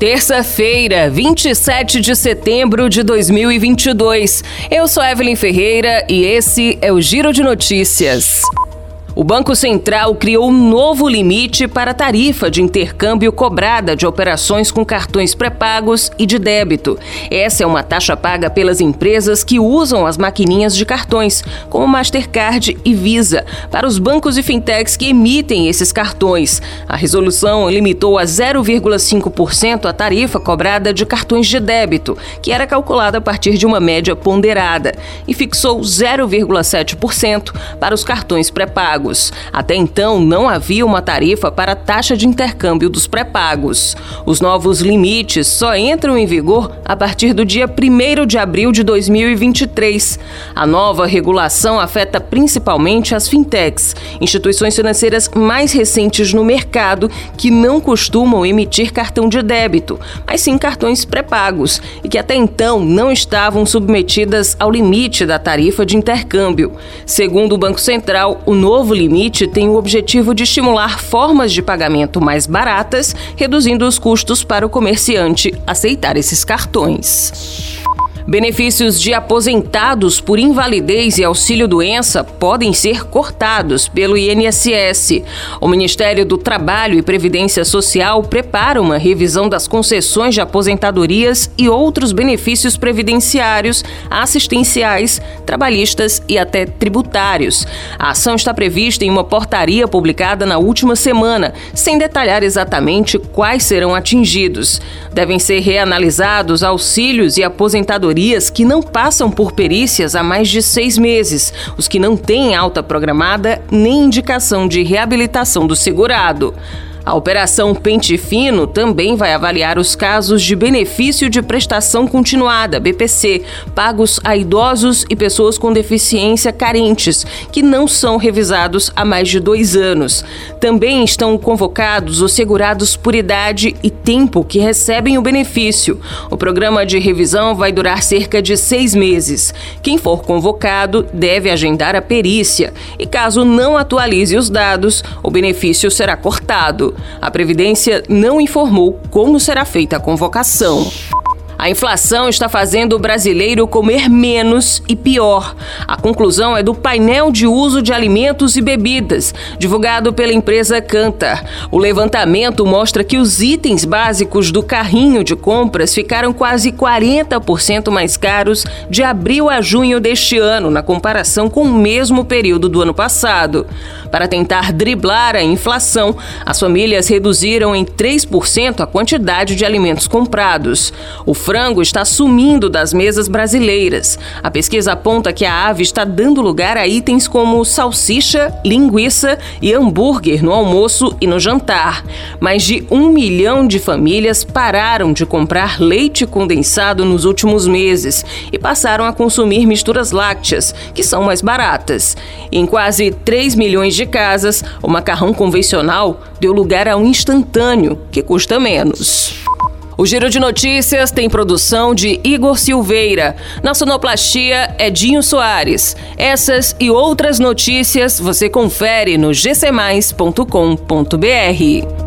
Terça-feira, 27 de setembro de 2022. Eu sou Evelyn Ferreira e esse é o Giro de Notícias. O Banco Central criou um novo limite para a tarifa de intercâmbio cobrada de operações com cartões pré-pagos e de débito. Essa é uma taxa paga pelas empresas que usam as maquininhas de cartões, como Mastercard e Visa, para os bancos e fintechs que emitem esses cartões. A resolução limitou a 0,5% a tarifa cobrada de cartões de débito, que era calculada a partir de uma média ponderada, e fixou 0,7% para os cartões pré-pagos pré-pagos. Até então, não havia uma tarifa para a taxa de intercâmbio dos pré-pagos. Os novos limites só entram em vigor a partir do dia 1 de abril de 2023. A nova regulação afeta principalmente as fintechs, instituições financeiras mais recentes no mercado que não costumam emitir cartão de débito, mas sim cartões pré-pagos e que até então não estavam submetidas ao limite da tarifa de intercâmbio. Segundo o Banco Central, o novo novo limite tem o objetivo de estimular formas de pagamento mais baratas, reduzindo os custos para o comerciante aceitar esses cartões. Benefícios de aposentados por invalidez e auxílio-doença podem ser cortados pelo INSS. O Ministério do Trabalho e Previdência Social prepara uma revisão das concessões de aposentadorias e outros benefícios previdenciários, assistenciais, trabalhistas e até tributários. A ação está prevista em uma portaria publicada na última semana, sem detalhar exatamente quais serão atingidos. Devem ser reanalisados auxílios e aposentadorias que não passam por perícias há mais de seis meses, os que não têm alta programada nem indicação de reabilitação do segurado. A Operação Pente Fino também vai avaliar os casos de benefício de prestação continuada, BPC, pagos a idosos e pessoas com deficiência carentes, que não são revisados há mais de dois anos. Também estão convocados os segurados por idade e tempo que recebem o benefício. O programa de revisão vai durar cerca de seis meses. Quem for convocado deve agendar a perícia e, caso não atualize os dados, o benefício será cortado. A Previdência não informou como será feita a convocação. A inflação está fazendo o brasileiro comer menos e pior. A conclusão é do painel de uso de alimentos e bebidas, divulgado pela empresa Cantar. O levantamento mostra que os itens básicos do carrinho de compras ficaram quase 40% mais caros de abril a junho deste ano, na comparação com o mesmo período do ano passado. Para tentar driblar a inflação, as famílias reduziram em 3% a quantidade de alimentos comprados. O frango está sumindo das mesas brasileiras. A pesquisa aponta que a ave está dando lugar a itens como salsicha, linguiça e hambúrguer no almoço e no jantar. Mais de um milhão de famílias pararam de comprar leite condensado nos últimos meses e passaram a consumir misturas lácteas, que são mais baratas. Em quase 3 milhões de casas, o macarrão convencional deu lugar a um instantâneo, que custa menos. O Giro de Notícias tem produção de Igor Silveira. Na sonoplastia é Dinho Soares. Essas e outras notícias você confere no gcmais.com.br.